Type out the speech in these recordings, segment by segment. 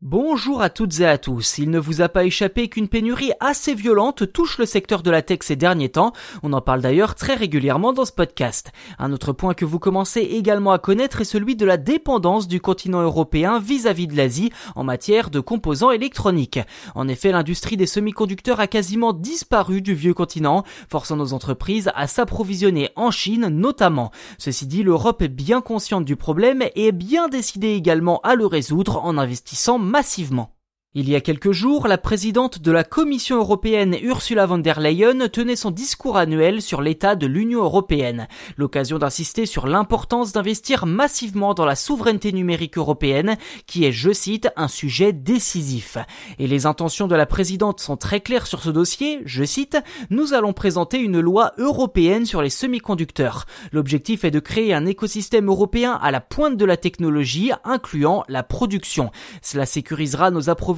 Bonjour à toutes et à tous. Il ne vous a pas échappé qu'une pénurie assez violente touche le secteur de la tech ces derniers temps. On en parle d'ailleurs très régulièrement dans ce podcast. Un autre point que vous commencez également à connaître est celui de la dépendance du continent européen vis-à-vis de l'Asie en matière de composants électroniques. En effet, l'industrie des semi-conducteurs a quasiment disparu du vieux continent, forçant nos entreprises à s'approvisionner en Chine notamment. Ceci dit, l'Europe est bien consciente du problème et est bien décidée également à le résoudre en investissant massivement. Il y a quelques jours, la présidente de la Commission européenne Ursula von der Leyen tenait son discours annuel sur l'état de l'Union européenne, l'occasion d'insister sur l'importance d'investir massivement dans la souveraineté numérique européenne, qui est, je cite, un sujet décisif. Et les intentions de la présidente sont très claires sur ce dossier, je cite, nous allons présenter une loi européenne sur les semi-conducteurs. L'objectif est de créer un écosystème européen à la pointe de la technologie, incluant la production. Cela sécurisera nos approvisionnements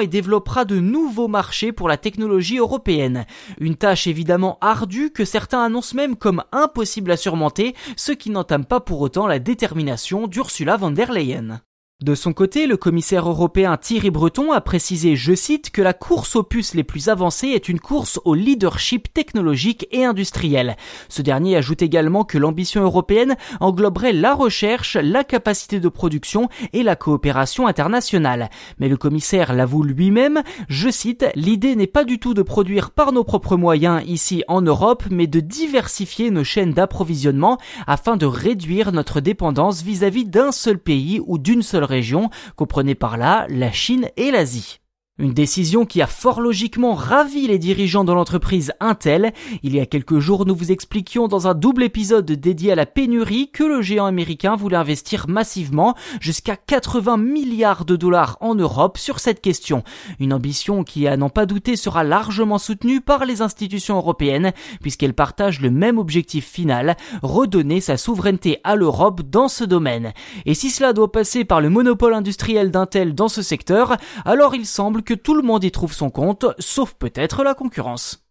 et développera de nouveaux marchés pour la technologie européenne. Une tâche évidemment ardue que certains annoncent même comme impossible à surmonter, ce qui n'entame pas pour autant la détermination d'Ursula von der Leyen. De son côté, le commissaire européen Thierry Breton a précisé, je cite, que la course aux puces les plus avancées est une course au leadership technologique et industriel. Ce dernier ajoute également que l'ambition européenne engloberait la recherche, la capacité de production et la coopération internationale. Mais le commissaire l'avoue lui-même, je cite, l'idée n'est pas du tout de produire par nos propres moyens ici en Europe, mais de diversifier nos chaînes d'approvisionnement afin de réduire notre dépendance vis-à-vis d'un seul pays ou d'une seule région, comprenez par là la Chine et l'Asie. Une décision qui a fort logiquement ravi les dirigeants de l'entreprise Intel. Il y a quelques jours, nous vous expliquions dans un double épisode dédié à la pénurie que le géant américain voulait investir massivement jusqu'à 80 milliards de dollars en Europe sur cette question. Une ambition qui, à n'en pas douter, sera largement soutenue par les institutions européennes puisqu'elles partagent le même objectif final, redonner sa souveraineté à l'Europe dans ce domaine. Et si cela doit passer par le monopole industriel d'Intel dans ce secteur, alors il semble que que tout le monde y trouve son compte, sauf peut-être la concurrence.